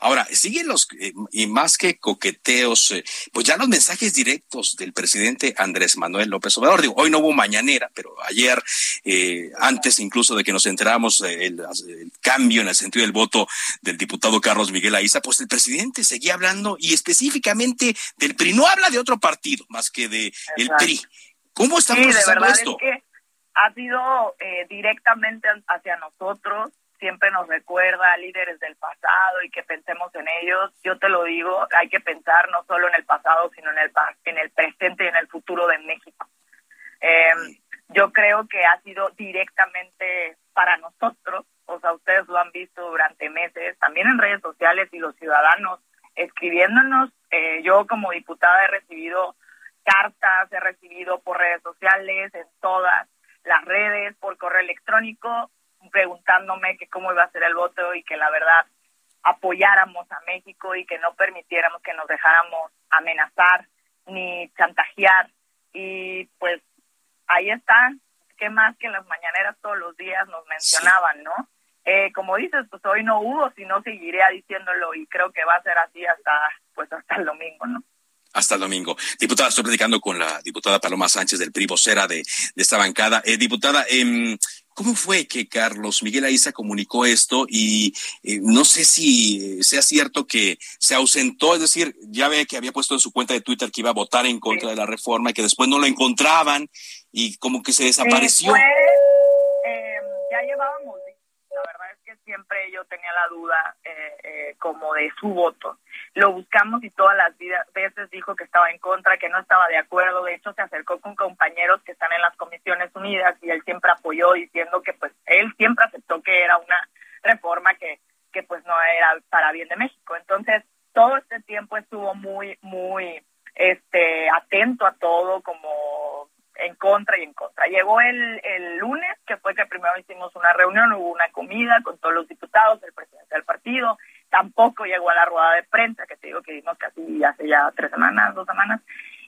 Ahora, siguen los, eh, y más que coqueteos, eh, pues ya los mensajes directos del presidente Andrés Manuel López Obrador. Digo, hoy no hubo mañanera, pero ayer, eh, antes incluso de que nos enteráramos el, el, cambio en el sentido del voto del diputado Carlos Miguel Aiza, pues el presidente seguía hablando y específicamente del PRI. No habla de otro partido más que de el PRI. ¿Cómo está sí, procesando esto? Es que ha sido directamente hacia nosotros siempre nos recuerda a líderes del pasado y que pensemos en ellos. Yo te lo digo, hay que pensar no solo en el pasado, sino en el, en el presente y en el futuro de México. Eh, yo creo que ha sido directamente para nosotros, o sea, ustedes lo han visto durante meses, también en redes sociales y los ciudadanos escribiéndonos. Eh, yo como diputada he recibido cartas, he recibido por redes sociales, en todas las redes, por correo electrónico, preguntándome que cómo iba a ser el voto y que la verdad apoyáramos a México y que no permitiéramos que nos dejáramos amenazar ni chantajear. Y pues ahí está, qué más que en las mañaneras todos los días nos mencionaban, ¿no? Eh, como dices, pues hoy no hubo, sino seguiré diciéndolo y creo que va a ser así hasta, pues hasta el domingo, ¿no? Hasta el domingo. Diputada, estoy platicando con la diputada Paloma Sánchez del PRI, vocera de, esta bancada. Eh, diputada, eh, ¿Cómo fue que Carlos Miguel Aiza comunicó esto? Y eh, no sé si sea cierto que se ausentó, es decir, ya ve que había puesto en su cuenta de Twitter que iba a votar en contra de la reforma y que después no lo encontraban y como que se desapareció. Eh, ya llevábamos, la verdad es que siempre yo la duda eh, como de su voto lo buscamos y todas las veces dijo que estaba en contra, que no estaba de acuerdo. De hecho, se acercó con compañeros que están en las Comisiones Unidas y él siempre apoyó diciendo que pues él siempre aceptó que era una reforma que, que pues no era para bien de México. Entonces, todo este tiempo estuvo muy, muy este atento a todo como en contra y en contra. Llegó el, el lunes, que fue que primero hicimos una reunión, hubo una comida con todos los diputados, el presidente del partido, tampoco llegó a la rueda de prensa, que te digo que vimos casi hace ya tres semanas, dos semanas,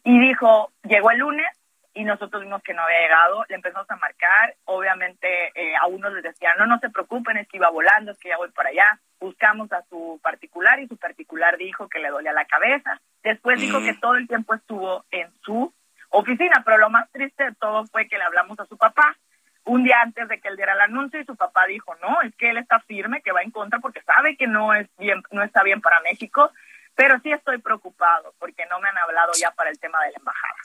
y dijo, llegó el lunes y nosotros vimos que no había llegado, le empezamos a marcar, obviamente eh, a unos les decían, no, no se preocupen, es que iba volando, es que ya voy para allá, buscamos a su particular y su particular dijo que le dolía la cabeza, después dijo que todo el tiempo estuvo en su oficina, pero lo más triste de todo fue que le hablamos a su papá, un día antes de que él diera el anuncio y su papá dijo, no, es que él está firme, que va en contra porque sabe que no es bien, no está bien para México, pero sí estoy preocupado porque no me han hablado ya para el tema de la embajada.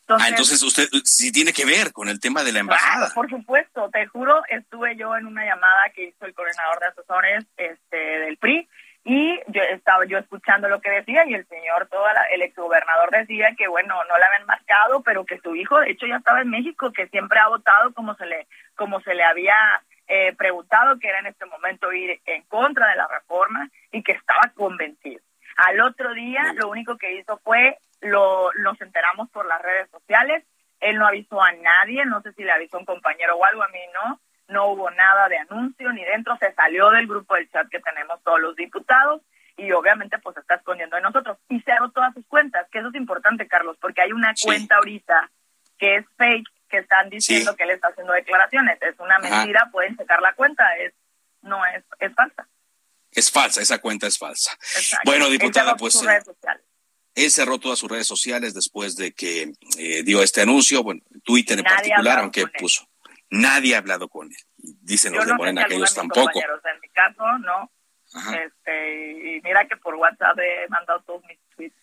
Entonces, ah, entonces usted sí tiene que ver con el tema de la embajada. por supuesto, te juro, estuve yo en una llamada que hizo el coordinador de asesores este, del PRI y yo estaba yo escuchando lo que decía y el señor, toda la, el exgobernador decía que bueno, no la habían marcado, pero que su hijo de hecho ya estaba en México, que siempre ha votado como se le, como se le había eh, preguntado que era en este momento ir en contra de la reforma y que estaba convencido. Al otro día lo único que hizo fue, lo, nos enteramos por las redes sociales, él no avisó a nadie, no sé si le avisó a un compañero o algo, a mí no, no hubo nada de anuncio ni dentro, se salió del grupo del chat que tenemos todos los diputados y obviamente pues está escondiendo de nosotros y cerró todas sus cuentas, que eso es importante, Carlos, porque hay una cuenta ahorita que es fake, que están diciendo que él está haciendo declaraciones. Es una mentira, pueden checar la cuenta, es no es, es falsa. Es falsa, esa cuenta es falsa. Bueno, diputada, pues... Sus redes sociales. Él cerró todas sus redes sociales después de que eh, dio este anuncio, bueno, Twitter en particular, aunque puso. Nadie ha hablado con él. Dicen los de Morena que ellos tampoco. En mi caso, no. Este, y mira que por WhatsApp he mandado todos mis tweets.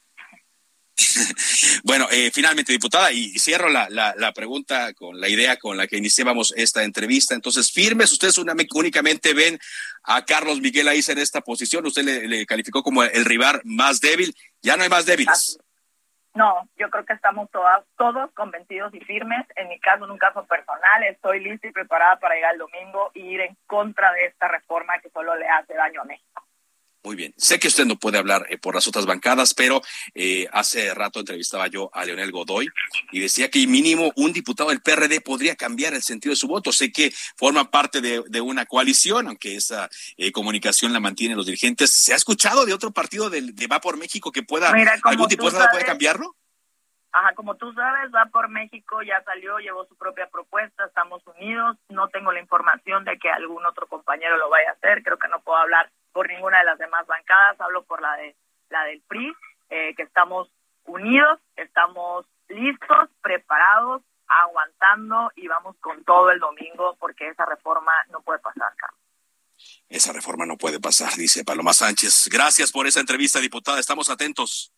bueno, eh, finalmente, diputada, y cierro la, la, pregunta con la idea con la que iniciábamos esta entrevista. Entonces, firmes, ustedes únicamente ven a Carlos Miguel Aiza en esta posición. Usted le, calificó como el rival más débil. Ya no hay más débiles. No, yo creo que estamos todas, todos convencidos y firmes. En mi caso, en un caso personal, estoy lista y preparada para llegar el domingo y ir en contra de esta reforma que solo le hace daño a México. Muy bien. Sé que usted no puede hablar eh, por las otras bancadas, pero eh, hace rato entrevistaba yo a Leonel Godoy y decía que mínimo un diputado del PRD podría cambiar el sentido de su voto. Sé que forma parte de, una coalición, aunque esa eh, comunicación la mantienen los dirigentes. ¿Se ha escuchado de otro partido de, Va por México que pueda, algún diputado puede cambiarlo? Ajá, como tú sabes, va por México, ya salió, llevó su propia propuesta, estamos unidos, no tengo la información de que algún otro compañero lo vaya a hacer, creo que no puedo hablar por ninguna de las demás bancadas, hablo por la de la del PRI, eh, que estamos unidos, estamos listos, preparados, aguantando y vamos con todo el domingo porque esa reforma no puede pasar, Carlos. Esa reforma no puede pasar, dice Paloma Sánchez. Gracias por esa entrevista, diputada. Estamos atentos.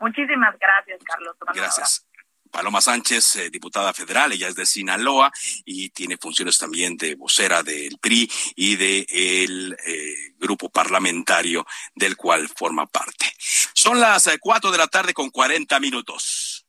Muchísimas gracias, Carlos. Gracias. Paloma Sánchez, eh, diputada federal, ella es de Sinaloa y tiene funciones también de vocera del PRI y del de eh, grupo parlamentario del cual forma parte. Son las eh, cuatro de la tarde con cuarenta minutos.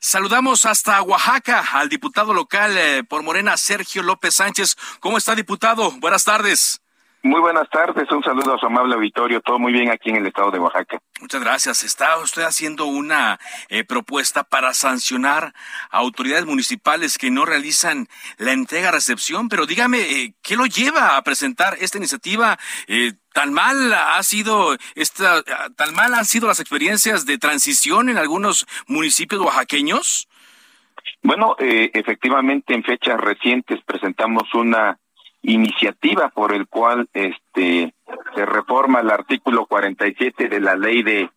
Saludamos hasta Oaxaca al diputado local por Morena, Sergio López Sánchez. ¿Cómo está, diputado? Buenas tardes. Muy buenas tardes, un saludo a su amable auditorio, todo muy bien aquí en el estado de Oaxaca. Muchas gracias. Está usted haciendo una eh, propuesta para sancionar a autoridades municipales que no realizan la entrega-recepción, pero dígame, eh, ¿qué lo lleva a presentar esta iniciativa? Eh, ¿Tan mal ha sido esta, tan mal han sido las experiencias de transición en algunos municipios oaxaqueños? Bueno, efectivamente en fechas recientes presentamos una iniciativa por el cual este se reforma el artículo 47 de la ley de,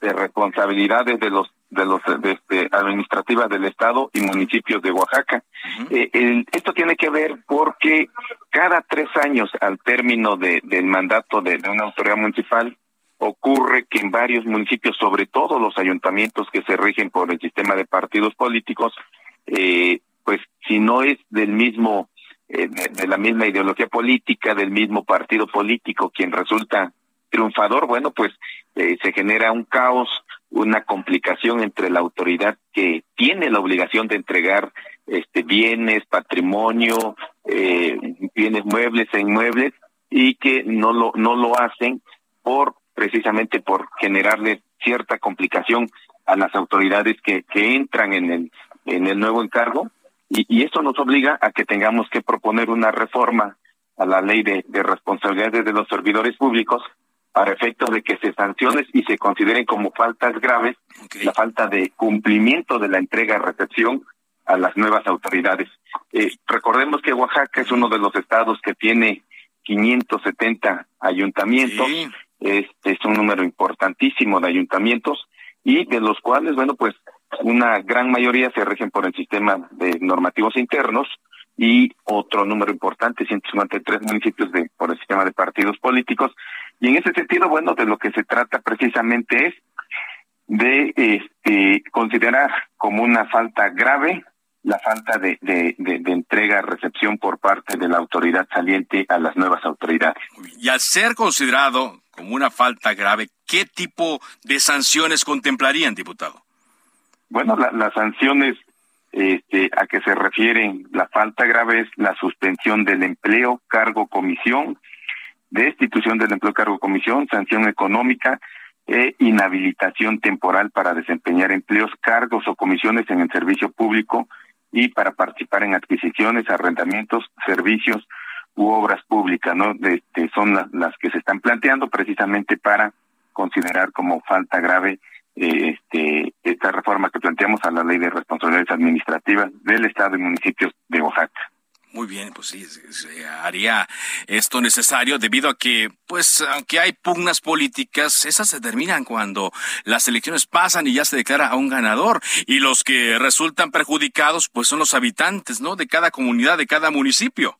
de responsabilidades de los de los de, este, administrativas del estado y municipios de Oaxaca. Eh, esto tiene que ver porque cada tres años al término de, del mandato de, de una autoridad municipal ocurre que en varios municipios, sobre todo los ayuntamientos que se rigen por el sistema de partidos políticos, eh, pues si no es del mismo eh, de, la misma ideología política, del mismo partido político, quien resulta triunfador, bueno, pues eh, se genera un caos, una complicación entre la autoridad que tiene la obligación de entregar este bienes, patrimonio, eh, bienes muebles e inmuebles y que no lo no lo hacen por precisamente por generarle cierta complicación a las autoridades que, que entran en el en el nuevo encargo y, y esto nos obliga a que tengamos que proponer una reforma a la ley de, responsabilidades de los servidores públicos para efectos de que se sanciones y se consideren como faltas graves la falta de cumplimiento de la entrega-recepción a las nuevas autoridades. Eh, recordemos que Oaxaca es uno de los estados que tiene 570 ayuntamientos, este es un número importantísimo de ayuntamientos y de los cuales, bueno, pues una gran mayoría se rigen por el sistema de normativos internos y otro número importante, 153 municipios de, por el sistema de partidos políticos. Y en ese sentido, bueno, de lo que se trata precisamente es de este, considerar como una falta grave la falta de, de, de, de entrega-recepción por parte de la autoridad saliente a las nuevas autoridades. Y al ser considerado como una falta grave, ¿qué tipo de sanciones contemplarían, diputado? Bueno, las sanciones este, a que se refieren la falta grave es la suspensión del empleo, cargo, comisión, destitución del empleo, cargo, comisión, sanción económica e inhabilitación temporal para desempeñar empleos, cargos o comisiones en el servicio público y para participar en adquisiciones, arrendamientos, servicios u obras públicas, ¿no? Este, son las que se están planteando precisamente para considerar como falta grave este, esta reforma que planteamos a la ley de responsabilidades administrativas del Estado y municipios de Oaxaca. Muy bien, pues sí, se haría esto necesario debido a que, pues, aunque hay pugnas políticas, esas se terminan cuando las elecciones pasan y ya se declara a un ganador. Y los que resultan perjudicados, pues, son los habitantes, ¿no? De cada comunidad, de cada municipio.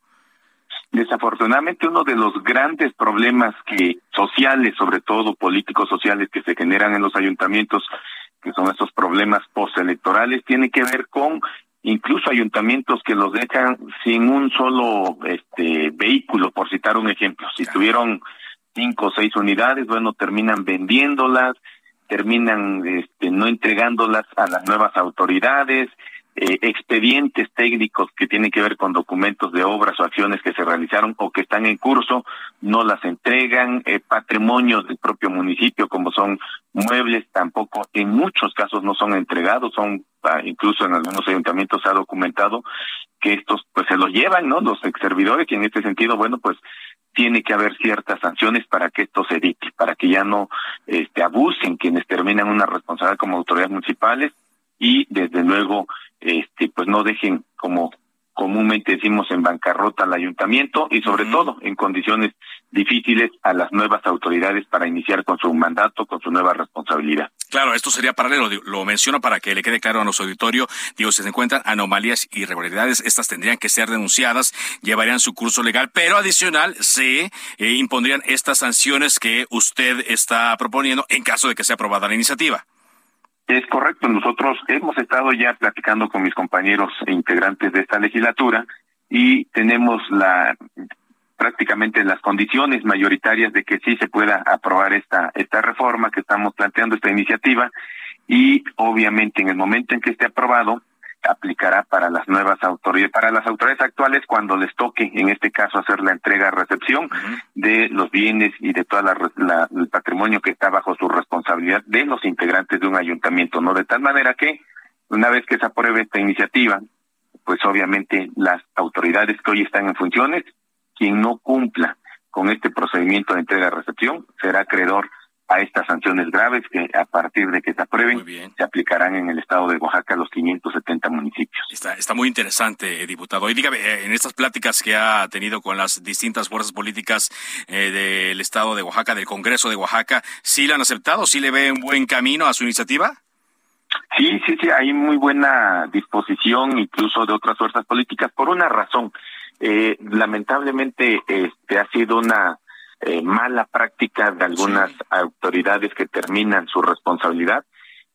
Desafortunadamente, uno de los grandes problemas que sociales, sobre todo políticos sociales, que se generan en los ayuntamientos, que son esos problemas postelectorales, tiene que ver con incluso ayuntamientos que los dejan sin un solo este vehículo, por citar un ejemplo. Si tuvieron cinco o seis unidades, bueno, terminan vendiéndolas, terminan este, no entregándolas a las nuevas autoridades, eh, expedientes técnicos que tienen que ver con documentos de obras o acciones que se realizaron o que están en curso, no las entregan, eh, patrimonios del propio municipio como son muebles tampoco, en muchos casos no son entregados, son ah, incluso en algunos ayuntamientos se ha documentado que estos pues se los llevan, ¿no? Los ex servidores y en este sentido, bueno, pues tiene que haber ciertas sanciones para que esto se evite, para que ya no este, abusen quienes terminan una responsabilidad como autoridades municipales y desde luego este pues no dejen como comúnmente decimos en bancarrota al ayuntamiento y sobre todo en condiciones difíciles a las nuevas autoridades para iniciar con su mandato, con su nueva responsabilidad. Claro, esto sería paralelo, lo menciono para que le quede claro a los auditorios, digo, si se encuentran anomalías y irregularidades, estas tendrían que ser denunciadas, llevarían su curso legal, pero adicional se eh, impondrían estas sanciones que usted está proponiendo en caso de que sea aprobada la iniciativa. Es correcto, nosotros hemos estado ya platicando con mis compañeros e integrantes de esta legislatura y tenemos la prácticamente las condiciones mayoritarias de que sí se pueda aprobar esta esta reforma que estamos planteando esta iniciativa. Y obviamente en el momento en que esté aprobado aplicará para las nuevas autoridades, para las autoridades actuales cuando les toque, en este caso, hacer la entrega-recepción de los bienes y de todo el patrimonio que está bajo su responsabilidad de los integrantes de un ayuntamiento, ¿no? De tal manera que, una vez que se apruebe esta iniciativa, pues obviamente las autoridades que hoy están en funciones, quien no cumpla con este procedimiento de entrega-recepción será acreedor a estas sanciones graves que a partir de que se aprueben se aplicarán en el estado de Oaxaca los 570 municipios. Está, está muy interesante, eh, diputado. Y dígame, eh, en estas pláticas que ha tenido con las distintas fuerzas políticas eh, del estado de Oaxaca, del Congreso de Oaxaca, ¿sí la han aceptado? ¿Sí le ve un buen camino a su iniciativa? Sí, sí, sí, hay muy buena disposición incluso de otras fuerzas políticas por una razón. lamentablemente este ha sido una eh, mala práctica de algunas autoridades que terminan su responsabilidad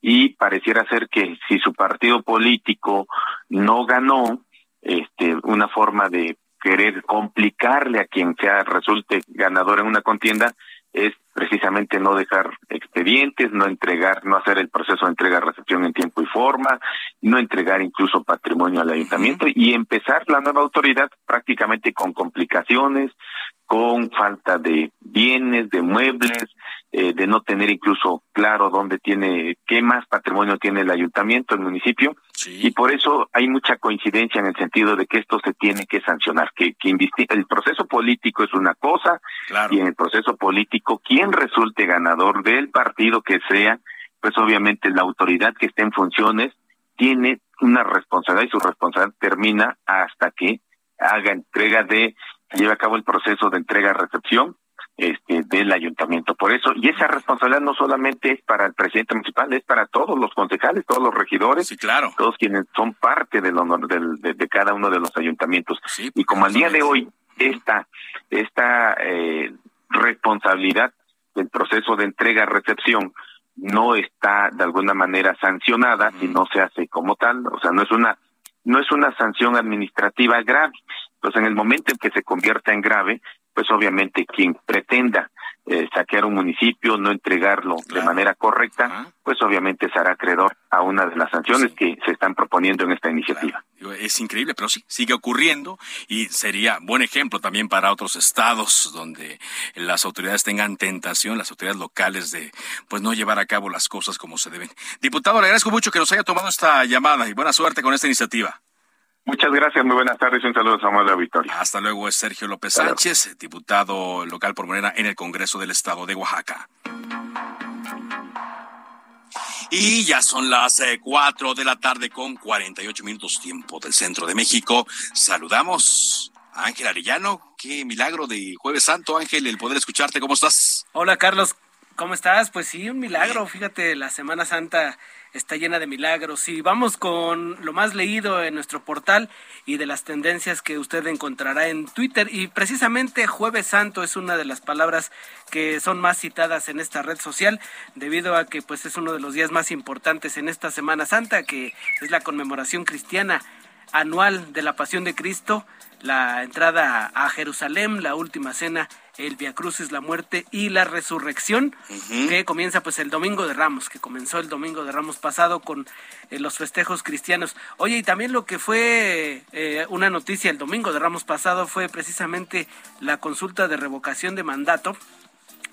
y pareciera ser que si su partido político no ganó, este, una forma de querer complicarle a quien sea resulte ganador en una contienda es precisamente no dejar expedientes, no entregar, no hacer el proceso de entrega-recepción en tiempo y forma, no entregar incluso patrimonio al ayuntamiento y empezar la nueva autoridad prácticamente con complicaciones, con falta de bienes, de muebles, eh, de no tener incluso claro dónde tiene, qué más patrimonio tiene el ayuntamiento, el municipio, y por eso hay mucha coincidencia en el sentido de que esto se tiene que sancionar, que, que el proceso político es una cosa, y en el proceso político, quien resulte ganador del partido que sea, pues obviamente la autoridad que esté en funciones tiene una responsabilidad y su responsabilidad termina hasta que haga entrega de lleva a cabo el proceso de entrega-recepción este, del ayuntamiento. Por eso, y esa responsabilidad no solamente es para el presidente municipal, es para todos los concejales, todos los regidores, claro. todos quienes son parte del honor del, de, cada uno de los ayuntamientos. y como al día de hoy, esta, esta eh, responsabilidad del proceso de entrega-recepción no está de alguna manera sancionada y no se hace como tal, o sea, no es una no es una sanción administrativa grave, pues en el momento en que se convierta en grave, pues obviamente quien pretenda eh, saquear un municipio, no entregarlo de manera correcta, pues obviamente será acreedor a una de las sanciones que se están proponiendo en esta iniciativa. Es increíble, pero sí, sigue ocurriendo y sería buen ejemplo también para otros estados donde las autoridades tengan tentación, las autoridades locales de pues no llevar a cabo las cosas como se deben. Diputado, le agradezco mucho que nos haya tomado esta llamada y buena suerte con esta iniciativa. Muchas gracias, muy buenas tardes y un saludo a Samuel de Victoria. Hasta luego, es Sergio López Sánchez, diputado local por Morena en el Congreso del Estado de Oaxaca. Y ya son las eh, cuatro de la tarde con 48 minutos tiempo del centro de México. Saludamos a Ángel Arellano. Qué milagro de Jueves Santo, Ángel, el poder escucharte. ¿Cómo estás? Hola, Carlos. ¿Cómo estás? Pues sí, un milagro. Fíjate, la Semana Santa está llena de milagros. Y vamos con lo más leído en nuestro portal y de las tendencias que usted encontrará en Twitter. Y precisamente Jueves Santo es una de las palabras que son más citadas en esta red social, debido a que pues es uno de los días más importantes en esta Semana Santa, que es la conmemoración cristiana anual de la Pasión de Cristo, la entrada a Jerusalén, la última cena el Via Crucis, la muerte y la resurrección, que comienza pues el Domingo de Ramos, que comenzó el Domingo de Ramos pasado con eh, los festejos cristianos. Oye, y también lo que fue eh, una noticia el Domingo de Ramos pasado fue precisamente la consulta de revocación de mandato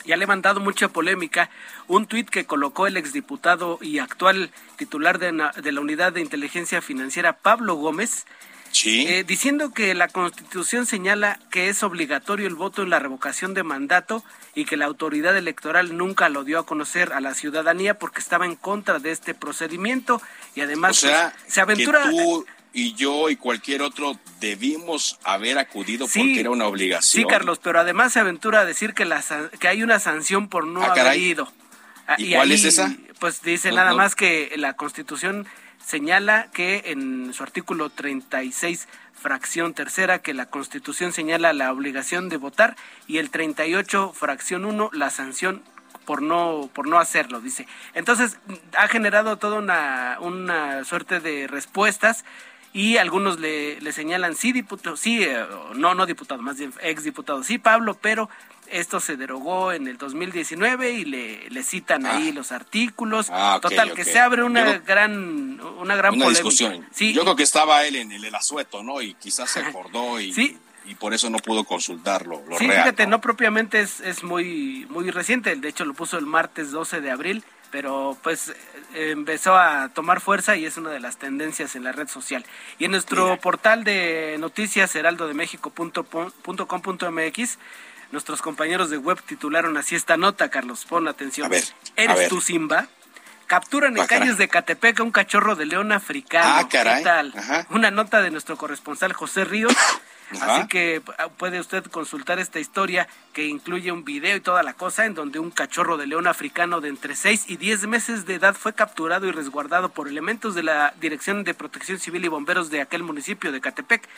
y ha levantado mucha polémica un tuit que colocó el exdiputado y actual titular de, de la Unidad de Inteligencia Financiera, Pablo Gómez, eh, diciendo que la Constitución señala que es obligatorio el voto en la revocación de mandato y que la autoridad electoral nunca lo dio a conocer a la ciudadanía porque estaba en contra de este procedimiento. Y además pues, se aventura que tú y yo y cualquier otro debimos haber acudido porque era una obligación. Sí, Carlos, pero además se aventura a decir que la que hay una sanción por no ah, haber ido. Ah, ¿Y, cuál es esa? Pues dice nada más que la Constitución señala que en su artículo 36 fracción tercera que la Constitución señala la obligación de votar y el 38 fracción 1 la sanción por no por no hacerlo dice entonces ha generado toda una, una suerte de respuestas y algunos le, le señalan sí diputado sí eh, no no diputado más bien ex diputado sí Pablo pero esto se derogó en el 2019 y le, le citan ahí ah. los artículos. Ah, Total, que se abre una gran una gran discusión. Sí. Yo creo que estaba él en el, asueto, ¿no? Y quizás se acordó y, y por eso no pudo consultarlo. Lo sí, fíjate, ¿no? propiamente es, es muy, muy reciente. De hecho, lo puso el martes 12 de abril pero pues empezó a tomar fuerza y es una de las tendencias en la red social. Y en nuestro portal de noticias heraldodemexico.com.mx Nuestros compañeros de web titularon así esta nota, Carlos. Pon atención. A ver, ¿Eres tú, Simba? Capturan en ah, calles de Catepec a un cachorro de león africano. Ah, caray. ¿Qué tal? Una nota de nuestro corresponsal José Ríos. Así que ah, puede usted consultar esta historia que incluye un video y toda la cosa en donde un cachorro de león africano de entre 6 y 10 meses de edad fue capturado y resguardado por elementos de la Dirección de Protección Civil y Bomberos de aquel municipio de Catepec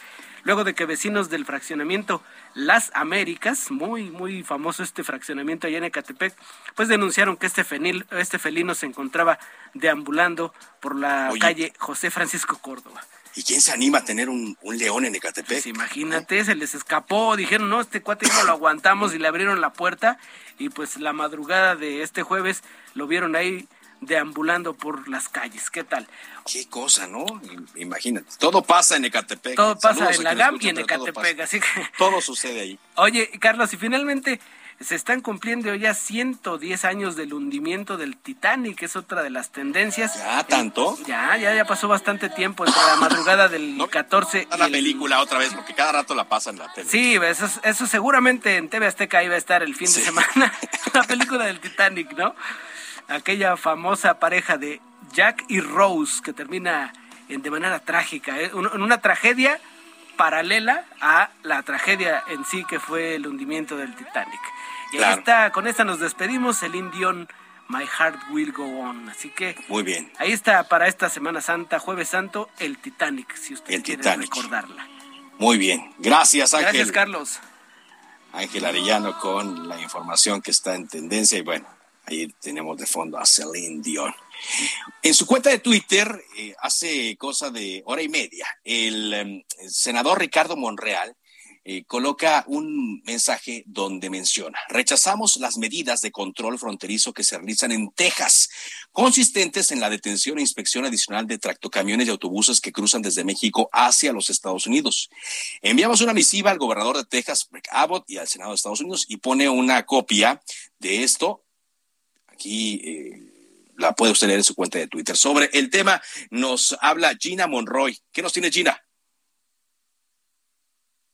luego de que vecinos del fraccionamiento Las Américas, muy, muy famoso este fraccionamiento allá en Ecatepec, pues denunciaron que este, fenil, este felino se encontraba deambulando por la calle José Francisco Córdoba. ¿Y quién se anima a tener un, león en Ecatepec? Pues imagínate, se les escapó, dijeron, no, este cuate no lo aguantamos y le abrieron la puerta y pues la madrugada de este jueves lo vieron ahí deambulando por las calles. ¿Qué tal? Qué cosa, ¿no? Imagínate. Todo pasa en Ecatepec. Todo pasa en la GAM y en Ecatepec, así que... Todo sucede ahí. Oye, Carlos, y finalmente se están cumpliendo ya 110 años del hundimiento del Titanic, que es otra de las tendencias. ¿Ya tanto? ya, ya, ya pasó bastante tiempo entre la madrugada del 14 y la película otra vez, porque cada rato la pasan en la tele. Sí, eso, eso seguramente en TV Azteca iba a estar el fin de semana, la película del Titanic, ¿no? aquella famosa pareja de Jack y Rose que termina en, de manera trágica, ¿eh? en una tragedia paralela a la tragedia en sí que fue el hundimiento del Titanic. Y ahí está, con esta nos despedimos, el Indión My Heart Will Go On. Así que. Muy bien. Ahí está para esta Semana Santa, Jueves Santo, el Titanic, si usted quiere recordarla. Muy bien. Gracias, Ángel. Gracias, Carlos. Ángel Arellano con la información que está en tendencia y bueno, Ahí tenemos de fondo a Celine Dion. En su cuenta de Twitter, eh, hace cosa de hora y media, el, em, senador Ricardo Monreal eh, coloca un mensaje donde menciona, rechazamos las medidas de control fronterizo que se realizan en Texas, consistentes en la detención e inspección adicional de tractocamiones y autobuses que cruzan desde México hacia los Estados Unidos. Enviamos una misiva al gobernador de Texas, Rick Abbott, y al Senado de Estados Unidos y pone una copia de esto Aquí eh, la puede usted leer en su cuenta de Twitter. Sobre el tema nos habla Gina Monroy. ¿Qué nos tiene Gina?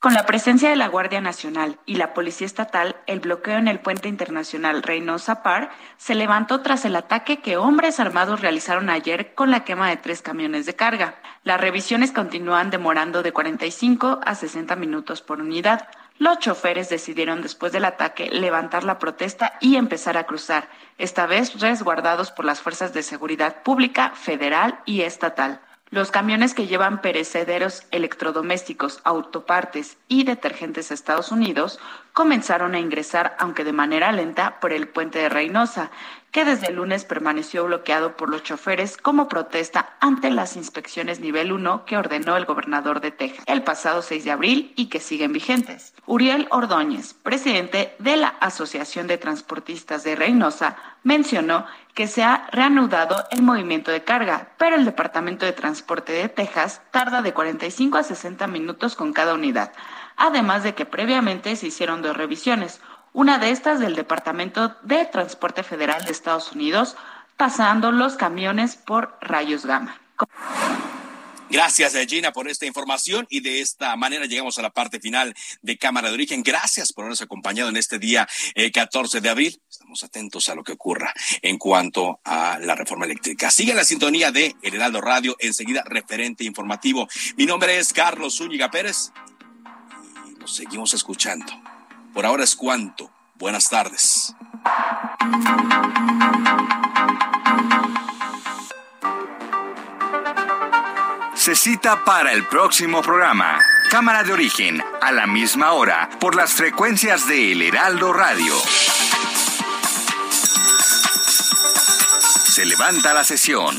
Con la presencia de la Guardia Nacional y la Policía Estatal, el bloqueo en el puente internacional Reynosa Par se levantó tras el ataque que hombres armados realizaron ayer con la quema de tres camiones de carga. Las revisiones continúan demorando de 45 a 60 minutos por unidad. Los choferes decidieron después del ataque levantar la protesta y empezar a cruzar, esta vez resguardados por las fuerzas de seguridad pública, federal y estatal. Los camiones que llevan perecederos electrodomésticos, autopartes y detergentes a Estados Unidos comenzaron a ingresar, aunque de manera lenta, por el puente de Reynosa, que desde el lunes permaneció bloqueado por los choferes como protesta ante las inspecciones nivel 1 que ordenó el gobernador de Texas el pasado 6 de abril y que siguen vigentes. Uriel Ordóñez, presidente de la Asociación de Transportistas de Reynosa, mencionó que se ha reanudado el movimiento de carga, pero el Departamento de Transporte de Texas tarda de 45 a 60 minutos con cada unidad, además de que previamente se hicieron dos revisiones, una de estas del Departamento de Transporte Federal de Estados Unidos, pasando los camiones por rayos gamma. Gracias, Gina, por esta información y de esta manera llegamos a la parte final de Cámara de Origen. Gracias por habernos acompañado en este día 14 eh, de abril. Estamos atentos a lo que ocurra en cuanto a la reforma eléctrica. Sigue la sintonía de El Heraldo Radio, enseguida referente informativo. Mi nombre es Carlos Zúñiga Pérez y nos seguimos escuchando. Por ahora es cuanto. Buenas tardes. Se cita para el próximo programa. Cámara de origen, a la misma hora, por las frecuencias de El Heraldo Radio. Se levanta la sesión.